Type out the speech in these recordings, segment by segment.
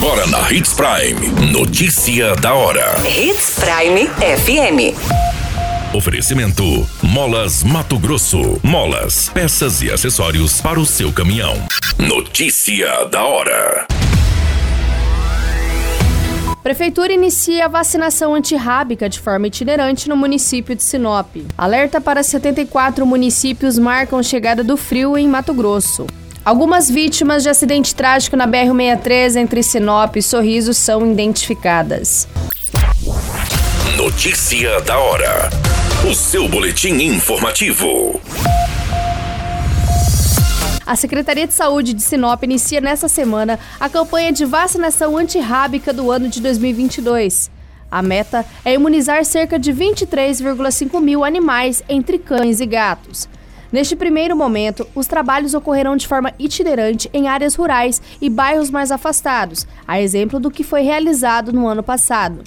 Agora na Hits Prime. Notícia da hora. Hits Prime FM. Oferecimento: Molas Mato Grosso. Molas, peças e acessórios para o seu caminhão. Notícia da hora. Prefeitura inicia a vacinação antirrábica de forma itinerante no município de Sinop. Alerta para 74 municípios marcam chegada do frio em Mato Grosso. Algumas vítimas de acidente trágico na BR-63 entre Sinop e Sorriso são identificadas. Notícia da hora. O seu boletim informativo. A Secretaria de Saúde de Sinop inicia nesta semana a campanha de vacinação antirrábica do ano de 2022. A meta é imunizar cerca de 23,5 mil animais, entre cães e gatos. Neste primeiro momento, os trabalhos ocorrerão de forma itinerante em áreas rurais e bairros mais afastados, a exemplo do que foi realizado no ano passado.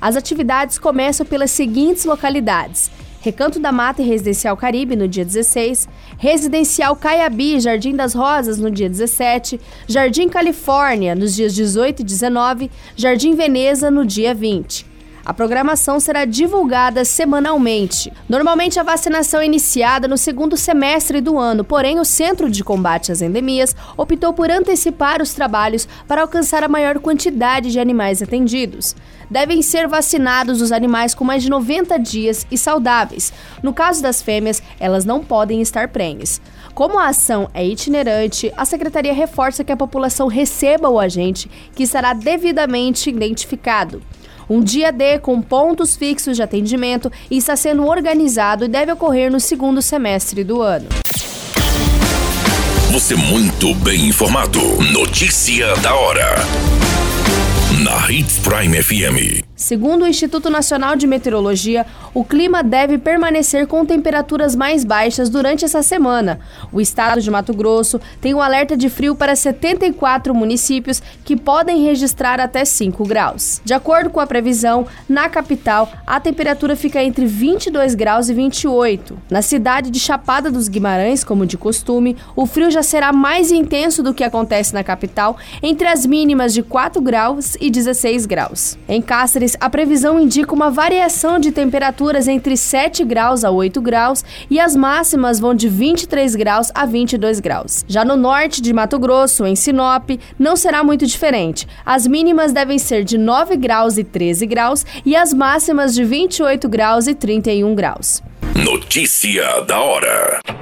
As atividades começam pelas seguintes localidades: Recanto da Mata e Residencial Caribe no dia 16, Residencial Caiabi e Jardim das Rosas no dia 17, Jardim Califórnia nos dias 18 e 19, Jardim Veneza no dia 20. A programação será divulgada semanalmente. Normalmente a vacinação é iniciada no segundo semestre do ano, porém o Centro de Combate às Endemias optou por antecipar os trabalhos para alcançar a maior quantidade de animais atendidos. Devem ser vacinados os animais com mais de 90 dias e saudáveis. No caso das fêmeas, elas não podem estar prenhes. Como a ação é itinerante, a secretaria reforça que a população receba o agente, que será devidamente identificado. Um dia D com pontos fixos de atendimento está sendo organizado e deve ocorrer no segundo semestre do ano. Você muito bem informado. Notícia da hora. Na Hits Prime FM. Segundo o Instituto Nacional de Meteorologia, o clima deve permanecer com temperaturas mais baixas durante essa semana. O estado de Mato Grosso tem um alerta de frio para 74 municípios que podem registrar até 5 graus. De acordo com a previsão, na capital, a temperatura fica entre 22 graus e 28. Na cidade de Chapada dos Guimarães, como de costume, o frio já será mais intenso do que acontece na capital, entre as mínimas de 4 graus e 16 graus. Em Cáceres, a previsão indica uma variação de temperaturas entre 7 graus a 8 graus e as máximas vão de 23 graus a 22 graus. Já no norte de Mato Grosso, em Sinop, não será muito diferente. As mínimas devem ser de 9 graus e 13 graus e as máximas de 28 graus e 31 graus. Notícia da hora.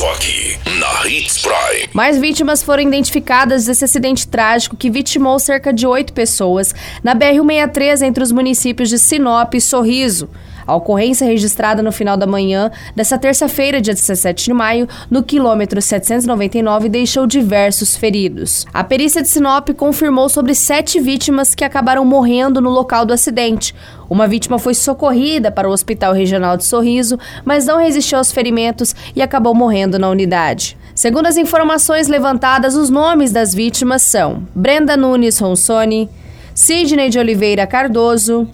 Só aqui, na Hits Prime. Mais vítimas foram identificadas desse acidente trágico que vitimou cerca de oito pessoas na BR-163 entre os municípios de Sinop e Sorriso. A ocorrência registrada no final da manhã dessa terça-feira, dia 17 de maio, no quilômetro 799, deixou diversos feridos. A perícia de Sinop confirmou sobre sete vítimas que acabaram morrendo no local do acidente. Uma vítima foi socorrida para o Hospital Regional de Sorriso, mas não resistiu aos ferimentos e acabou morrendo na unidade. Segundo as informações levantadas, os nomes das vítimas são Brenda Nunes Ronsoni, Sidney de Oliveira Cardoso,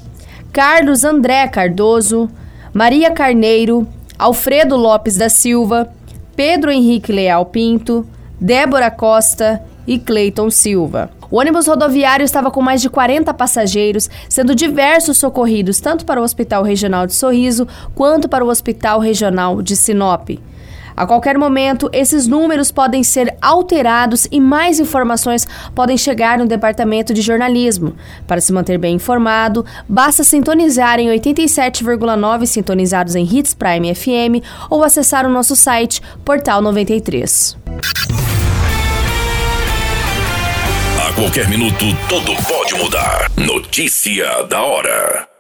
Carlos André Cardoso, Maria Carneiro, Alfredo Lopes da Silva, Pedro Henrique Leal Pinto, Débora Costa e Cleiton Silva. O ônibus rodoviário estava com mais de 40 passageiros, sendo diversos socorridos tanto para o Hospital Regional de Sorriso quanto para o Hospital Regional de Sinop. A qualquer momento, esses números podem ser alterados e mais informações podem chegar no departamento de jornalismo. Para se manter bem informado, basta sintonizar em 87,9 sintonizados em Hits Prime FM ou acessar o nosso site Portal 93. A qualquer minuto, tudo pode mudar. Notícia da hora.